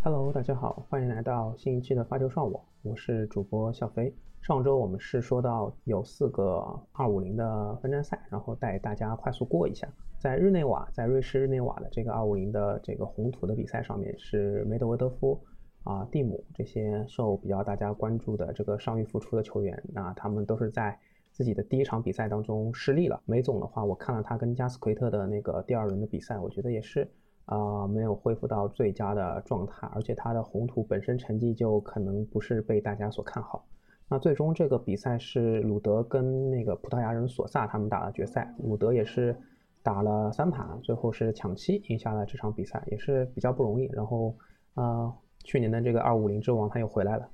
Hello，大家好，欢迎来到新一期的发球上网，我是主播小飞。上周我们是说到有四个二五零的分站赛，然后带大家快速过一下。在日内瓦，在瑞士日内瓦的这个二五零的这个红土的比赛上面，是梅德韦德夫啊、蒂姆这些受比较大家关注的这个伤愈复出的球员，那他们都是在自己的第一场比赛当中失利了。梅总的话，我看了他跟加斯奎特的那个第二轮的比赛，我觉得也是。啊，没有恢复到最佳的状态，而且他的红土本身成绩就可能不是被大家所看好。那最终这个比赛是鲁德跟那个葡萄牙人索萨他们打了决赛，鲁德也是打了三盘，最后是抢七赢下了这场比赛，也是比较不容易。然后，呃，去年的这个二五零之王他又回来了。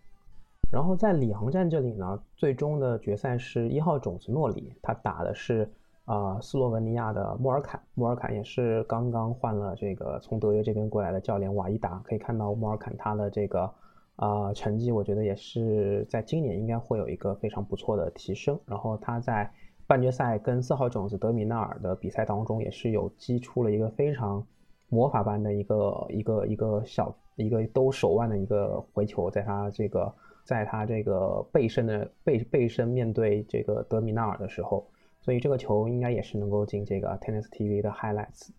然后在里昂站这里呢，最终的决赛是一号种子诺里，他打的是。啊，斯洛文尼亚的莫尔坎，莫尔坎也是刚刚换了这个从德约这边过来的教练瓦伊达。可以看到莫尔坎他的这个啊成绩，我觉得也是在今年应该会有一个非常不错的提升。然后他在半决赛跟四号种子德米纳尔的比赛当中，也是有击出了一个非常魔法般的一个一个一个小一个兜手腕的一个回球，在他这个在他这个背身的背背身面对这个德米纳尔的时候。所以这个球应该也是能够进这个 Tennis TV 的 Highlights。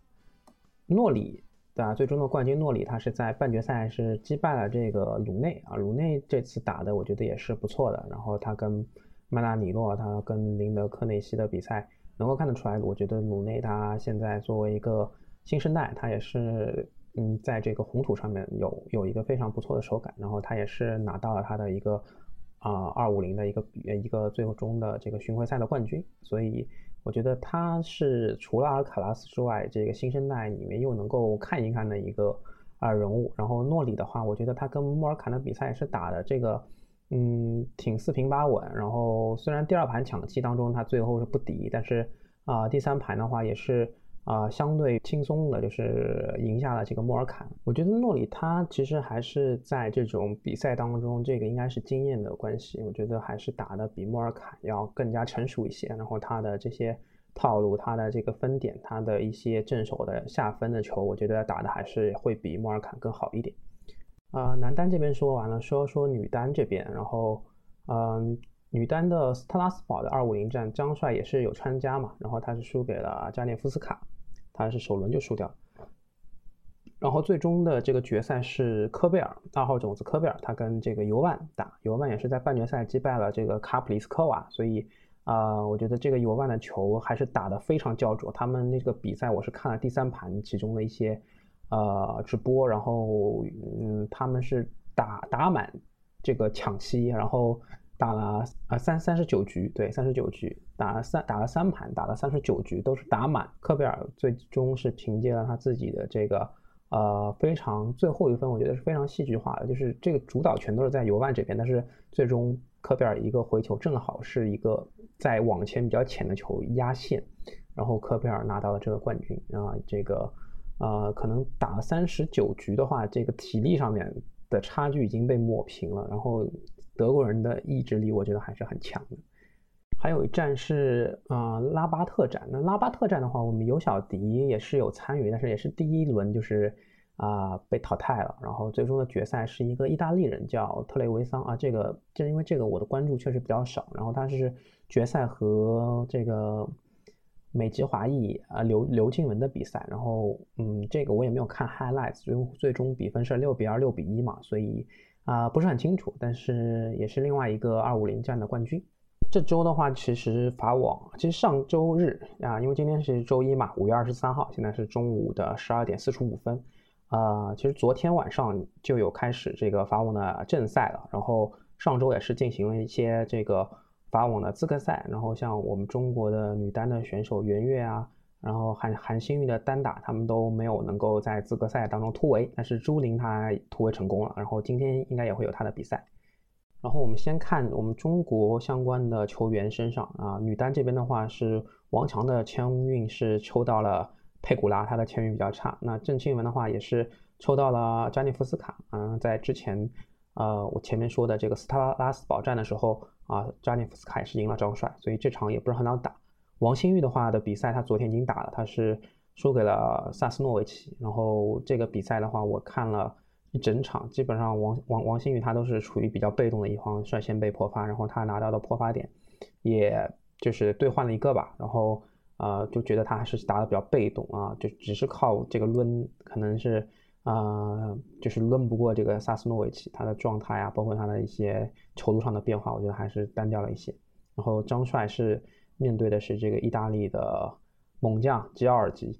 诺里对吧？最终的冠军诺里，他是在半决赛是击败了这个鲁内啊。鲁内这次打的我觉得也是不错的。然后他跟曼纳尼诺，他跟林德科内西的比赛能够看得出来，我觉得鲁内他现在作为一个新生代，他也是嗯在这个红土上面有有一个非常不错的手感。然后他也是拿到了他的一个。啊，二五零的一个一个最终的这个巡回赛的冠军，所以我觉得他是除了阿尔卡拉斯之外，这个新生代里面又能够看一看的一个啊人物。然后诺里的话，我觉得他跟莫尔坎的比赛是打的这个，嗯，挺四平八稳。然后虽然第二盘抢七当中他最后是不敌，但是啊第三盘的话也是。啊，相对轻松的，就是赢下了这个莫尔坎。我觉得诺里他其实还是在这种比赛当中，这个应该是经验的关系。我觉得还是打的比莫尔坎要更加成熟一些。然后他的这些套路，他的这个分点，他的一些正手的下分的球，我觉得打的还是会比莫尔坎更好一点。啊，男单这边说完了，说说女单这边。然后，嗯，女单的斯特拉斯堡的二五零战，张帅也是有参加嘛。然后他是输给了加涅夫斯卡。他是首轮就输掉，然后最终的这个决赛是科贝尔二号种子科贝尔，他跟这个尤万打，尤万也是在半决赛击败了这个卡普里斯科娃，所以啊，我觉得这个尤万的球还是打得非常焦灼。他们那个比赛我是看了第三盘其中的一些呃直播，然后嗯，他们是打打满这个抢七，然后。打了啊三三十九局，对三十九局打了三打了三盘，打了三十九局都是打满。科贝尔最终是凭借了他自己的这个呃非常最后一分，我觉得是非常戏剧化的，就是这个主导权都是在尤万这边，但是最终科贝尔一个回球正好是一个在网前比较浅的球压线，然后科贝尔拿到了这个冠军啊，这个呃可能打了三十九局的话，这个体力上面的差距已经被抹平了，然后。德国人的意志力，我觉得还是很强的。还有一站是啊拉巴特站，那拉巴特站的话，我们尤小迪也是有参与，但是也是第一轮就是啊被淘汰了。然后最终的决赛是一个意大利人叫特雷维桑啊，这个就是因为这个我的关注确实比较少。然后他是决赛和这个美籍华裔啊刘刘静文的比赛，然后嗯这个我也没有看 highlights，最最终比分是六比二六比一嘛，所以。啊，不是很清楚，但是也是另外一个二五零站的冠军。这周的话，其实法网，其实上周日啊，因为今天是周一嘛，五月二十三号，现在是中午的十二点四十五分。啊，其实昨天晚上就有开始这个法网的正赛了，然后上周也是进行了一些这个法网的资格赛，然后像我们中国的女单的选手袁悦啊，然后韩韩星玉的单打他们都没有能够在资格赛当中突围，但是朱琳她突围成功了，然后今天应该也会有她的比赛。然后我们先看我们中国相关的球员身上啊，女单这边的话是王强的签运是抽到了佩古拉，她的签运比较差。那郑钦文的话也是抽到了扎尼夫斯卡，嗯，在之前呃我前面说的这个斯特拉斯堡站的时候啊，扎尼夫斯卡也是赢了张帅，所以这场也不是很好打。王新玉的话的比赛，他昨天已经打了，他是输给了萨斯诺维奇。然后这个比赛的话，我看了。一整场基本上王王王新玉他都是处于比较被动的一方，率先被破发，然后他拿到的破发点，也就是兑换了一个吧，然后呃就觉得他还是打的比较被动啊，就只是靠这个抡，可能是啊就是抡不过这个萨斯诺维奇，他的状态啊，包括他的一些球路上的变化，我觉得还是单调了一些。然后张帅是面对的是这个意大利的猛将吉奥尔吉。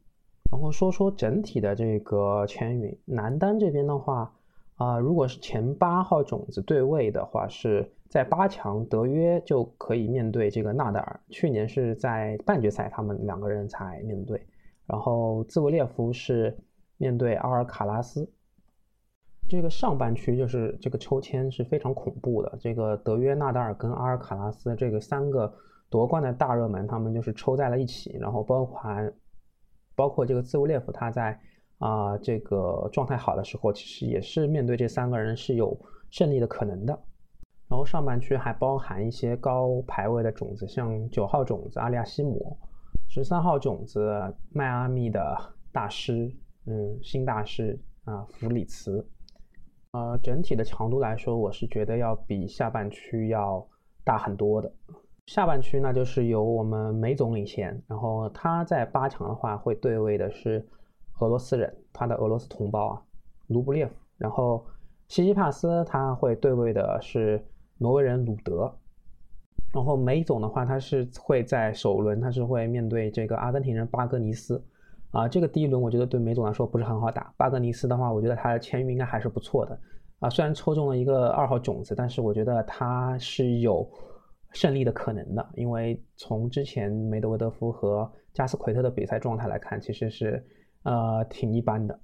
然后说说整体的这个签运，男单这边的话，啊，如果是前八号种子对位的话，是在八强，德约就可以面对这个纳达尔。去年是在半决赛，他们两个人才面对。然后兹维列夫是面对阿尔卡拉斯。这个上半区就是这个抽签是非常恐怖的。这个德约、纳达尔跟阿尔卡拉斯这个三个夺冠的大热门，他们就是抽在了一起，然后包含。包括这个兹维列夫，他在啊这个状态好的时候，其实也是面对这三个人是有胜利的可能的。然后上半区还包含一些高排位的种子，像九号种子阿利亚西姆，十三号种子迈阿密的大师，嗯，新大师啊弗里茨。呃，整体的强度来说，我是觉得要比下半区要大很多的。下半区那就是由我们梅总领衔，然后他在八强的话会对位的是俄罗斯人，他的俄罗斯同胞啊，卢布列夫。然后西西帕斯他会对位的是挪威人鲁德。然后梅总的话，他是会在首轮他是会面对这个阿根廷人巴格尼斯啊，这个第一轮我觉得对梅总来说不是很好打。巴格尼斯的话，我觉得他的签运应该还是不错的啊，虽然抽中了一个二号种子，但是我觉得他是有。胜利的可能的，因为从之前梅德韦德夫和加斯奎特的比赛状态来看，其实是呃挺一般的。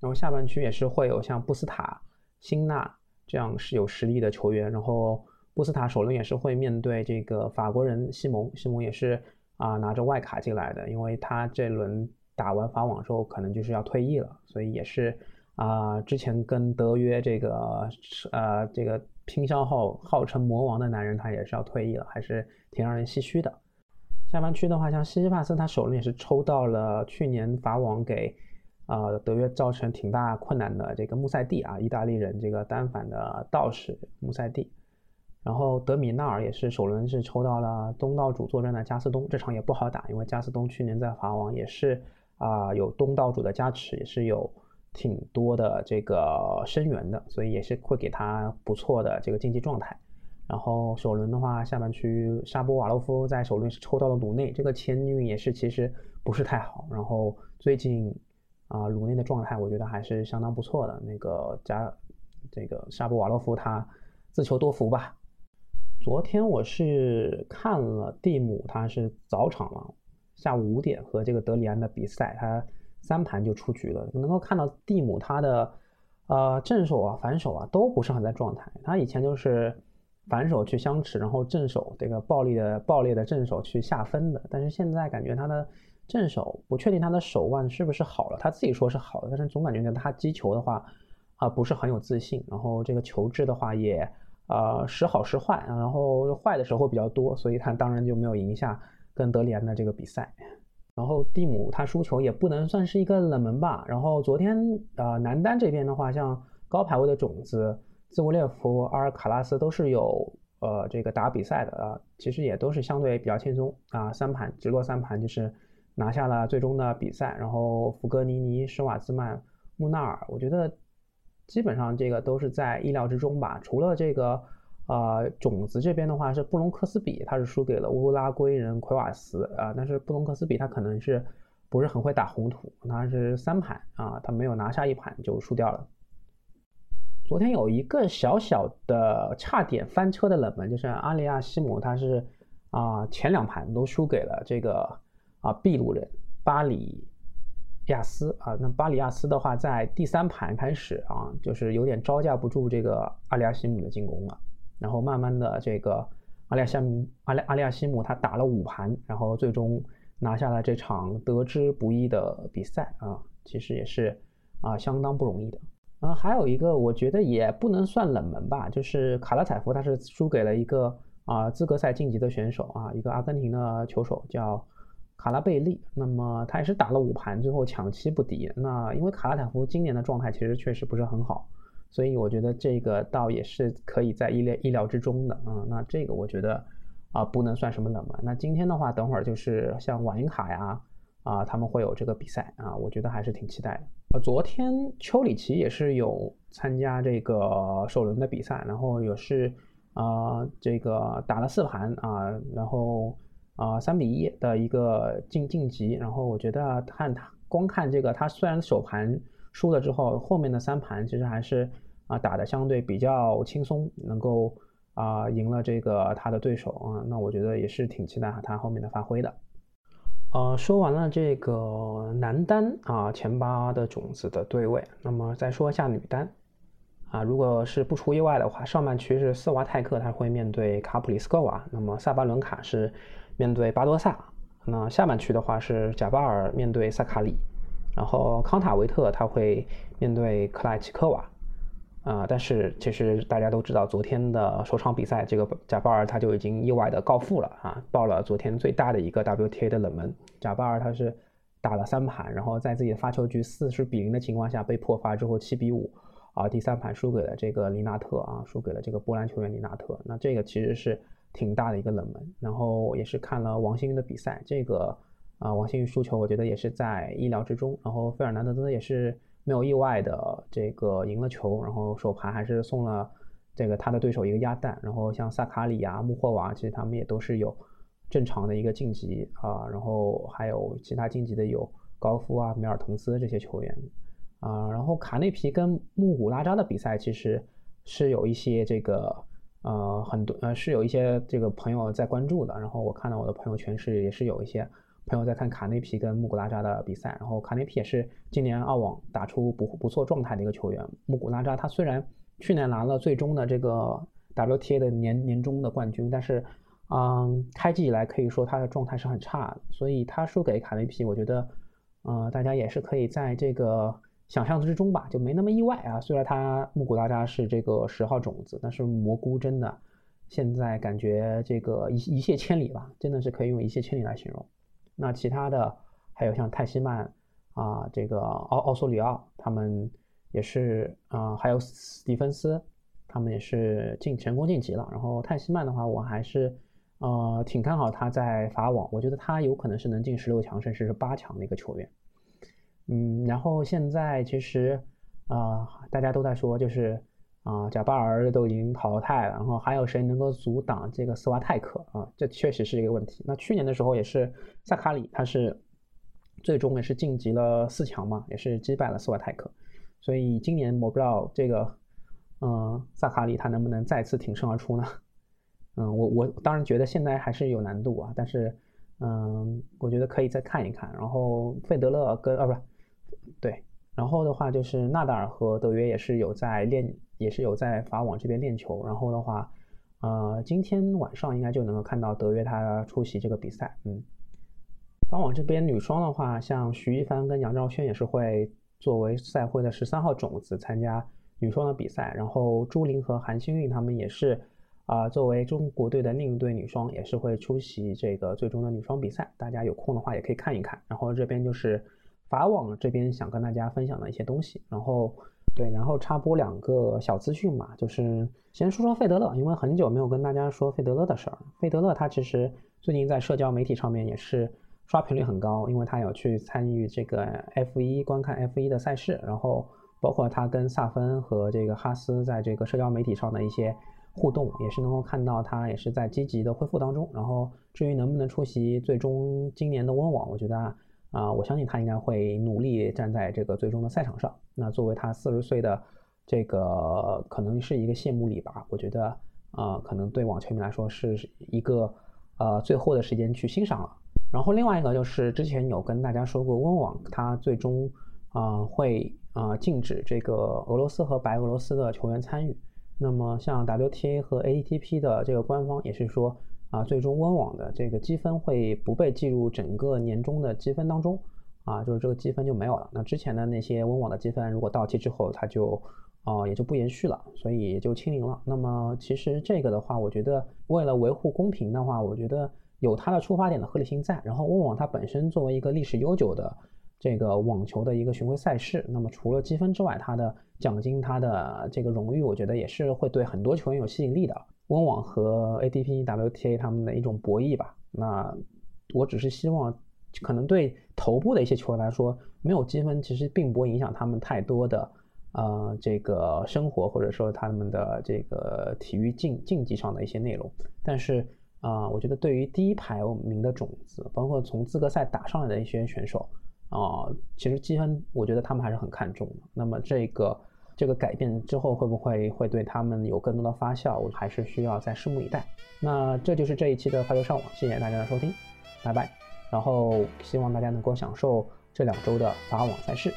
然后下半区也是会有像布斯塔、辛纳这样是有实力的球员。然后布斯塔首轮也是会面对这个法国人西蒙，西蒙也是啊拿着外卡进来的，因为他这轮打完法网之后可能就是要退役了，所以也是啊之前跟德约这个呃这个。拼消号号称魔王的男人，他也是要退役了，还是挺让人唏嘘的。下半区的话，像西西帕斯，他首轮也是抽到了去年法网给啊德约造成挺大困难的这个穆塞蒂啊，意大利人这个单反的道士穆塞蒂。然后德米纳尔也是首轮是抽到了东道主作战的加斯东，这场也不好打，因为加斯东去年在法网也是啊有东道主的加持，也是有。挺多的这个声援的，所以也是会给他不错的这个竞技状态。然后首轮的话，下半区沙波瓦洛夫在首轮是抽到了鲁内，这个签运也是其实不是太好。然后最近啊，鲁内的状态我觉得还是相当不错的。那个加这个沙波瓦洛夫他自求多福吧。昨天我是看了蒂姆，他是早场了，下午五点和这个德里安的比赛，他。三盘就出局了，能够看到蒂姆他的，呃正手啊反手啊都不是很在状态。他以前就是反手去相持，然后正手这个暴力的爆裂的正手去下分的。但是现在感觉他的正手不确定他的手腕是不是好了，他自己说是好的，但是总感觉他击球的话啊不是很有自信。然后这个球质的话也呃时好时坏，然后坏的时候比较多，所以他当然就没有赢下跟德里安的这个比赛。然后蒂姆他输球也不能算是一个冷门吧。然后昨天呃男单这边的话，像高排位的种子兹维列夫、阿尔卡拉斯都是有呃这个打比赛的啊，其实也都是相对比较轻松啊，三盘直落三盘就是拿下了最终的比赛。然后福格尼尼、施瓦兹曼、穆纳尔，我觉得基本上这个都是在意料之中吧，除了这个。啊，种子这边的话是布隆克斯比，他是输给了乌拉圭人奎瓦斯啊。但是布隆克斯比他可能是不是很会打红土，他是三盘啊，他没有拿下一盘就输掉了。昨天有一个小小的差点翻车的冷门，就是阿里亚西姆，他是啊前两盘都输给了这个啊秘鲁人巴里亚斯啊。那巴里亚斯的话，在第三盘开始啊，就是有点招架不住这个阿里亚西姆的进攻了。然后慢慢的，这个阿里亚西姆阿里阿里亚西姆他打了五盘，然后最终拿下了这场得之不易的比赛啊，其实也是啊相当不容易的。啊，还有一个我觉得也不能算冷门吧，就是卡拉采夫他是输给了一个啊资格赛晋级的选手啊，一个阿根廷的球手叫卡拉贝利。那么他也是打了五盘，最后抢七不敌。那因为卡拉采夫今年的状态其实确实不是很好。所以我觉得这个倒也是可以在意料意料之中的啊。那这个我觉得啊不能算什么冷门。那今天的话，等会儿就是像瓦林卡呀啊，他们会有这个比赛啊，我觉得还是挺期待的。呃，昨天丘里奇也是有参加这个首轮的比赛，然后也是啊这个打了四盘啊，然后啊三比一的一个晋晋级。然后我觉得看他光看这个，他虽然首盘。输了之后，后面的三盘其实还是啊打的相对比较轻松，能够啊赢了这个他的对手啊，那我觉得也是挺期待他后面的发挥的。呃，说完了这个男单啊前八的种子的对位，那么再说一下女单啊，如果是不出意外的话，上半区是斯瓦泰克他会面对卡普里斯科娃，那么萨巴伦卡是面对巴多萨，那下半区的话是贾巴尔面对萨卡里。然后康塔维特他会面对克莱奇科娃，啊，但是其实大家都知道，昨天的首场比赛，这个贾巴尔他就已经意外的告负了啊，报了昨天最大的一个 WTA 的冷门。贾巴尔他是打了三盘，然后在自己的发球局四十比零的情况下被破发之后七比五，啊，第三盘输给了这个林纳特啊，输给了这个波兰球员林纳特。那这个其实是挺大的一个冷门。然后也是看了王欣瑀的比赛，这个。啊，王欣瑀输球，我觉得也是在意料之中。然后费尔南德兹也是没有意外的这个赢了球，然后首盘还是送了这个他的对手一个鸭蛋。然后像萨卡里啊、穆霍娃，其实他们也都是有正常的一个晋级啊。然后还有其他晋级的有高夫啊、梅尔滕斯这些球员啊。然后卡内皮跟穆古拉扎的比赛其实是有一些这个呃很多呃是有一些这个朋友在关注的。然后我看到我的朋友圈是也是有一些。朋友在看卡内皮跟穆古拉扎的比赛，然后卡内皮也是今年澳网打出不不错状态的一个球员。穆古拉扎他虽然去年拿了最终的这个 WTA 的年年终的冠军，但是，嗯，开季以来可以说他的状态是很差的，所以他输给卡内皮，我觉得，呃，大家也是可以在这个想象之中吧，就没那么意外啊。虽然他穆古拉扎是这个十号种子，但是蘑菇真的现在感觉这个一一泻千里吧，真的是可以用一泻千里来形容。那其他的还有像泰西曼啊，这个奥奥索里奥，他们也是啊，还有史蒂芬斯，他们也是进成功晋级了。然后泰西曼的话，我还是呃挺看好他在法网，我觉得他有可能是能进十六强甚至是八强的一个球员。嗯，然后现在其实啊，大家都在说就是。啊，贾巴尔都已经淘汰了，然后还有谁能够阻挡这个斯瓦泰克啊？这确实是一个问题。那去年的时候也是萨卡里，他是最终也是晋级了四强嘛，也是击败了斯瓦泰克。所以今年我不知道这个，嗯，萨卡里他能不能再次挺身而出呢？嗯，我我当然觉得现在还是有难度啊，但是嗯，我觉得可以再看一看。然后费德勒跟啊不是对，然后的话就是纳达尔和德约也是有在练。也是有在法网这边练球，然后的话，呃，今天晚上应该就能够看到德约他出席这个比赛。嗯，法网这边女双的话，像徐一帆跟杨兆轩也是会作为赛会的十三号种子参加女双的比赛，然后朱琳和韩星韵他们也是啊，作为中国队的另一队女双也是会出席这个最终的女双比赛。大家有空的话也可以看一看。然后这边就是法网这边想跟大家分享的一些东西，然后。对，然后插播两个小资讯嘛，就是先说说费德勒，因为很久没有跟大家说费德勒的事儿。费德勒他其实最近在社交媒体上面也是刷屏率很高，因为他有去参与这个 F 一观看 F 一的赛事，然后包括他跟萨芬和这个哈斯在这个社交媒体上的一些互动，也是能够看到他也是在积极的恢复当中。然后至于能不能出席最终今年的温网，我觉得。啊，我相信他应该会努力站在这个最终的赛场上。那作为他四十岁的这个，可能是一个谢幕礼吧。我觉得，啊，可能对网球迷来说是一个，呃，最后的时间去欣赏了。然后另外一个就是之前有跟大家说过，温网它最终啊会啊禁止这个俄罗斯和白俄罗斯的球员参与。那么像 WTA 和 ATP 的这个官方也是说啊，最终温网的这个积分会不被计入整个年终的积分当中啊，就是这个积分就没有了。那之前的那些温网的积分如果到期之后，它就啊也就不延续了，所以也就清零了。那么其实这个的话，我觉得为了维护公平的话，我觉得。有它的出发点的合理性在，然后温网它本身作为一个历史悠久的这个网球的一个巡回赛事，那么除了积分之外，它的奖金、它的这个荣誉，我觉得也是会对很多球员有吸引力的。温网和 ATP、WTA 他们的一种博弈吧。那我只是希望，可能对头部的一些球员来说，没有积分其实并不会影响他们太多的呃这个生活，或者说他们的这个体育竞竞技上的一些内容，但是。啊，我觉得对于第一排名的种子，包括从资格赛打上来的一些选手，啊，其实积分我觉得他们还是很看重的。那么这个这个改变之后会不会会对他们有更多的发酵，我还是需要再拭目以待。那这就是这一期的发球上网，谢谢大家的收听，拜拜。然后希望大家能够享受这两周的法网赛事。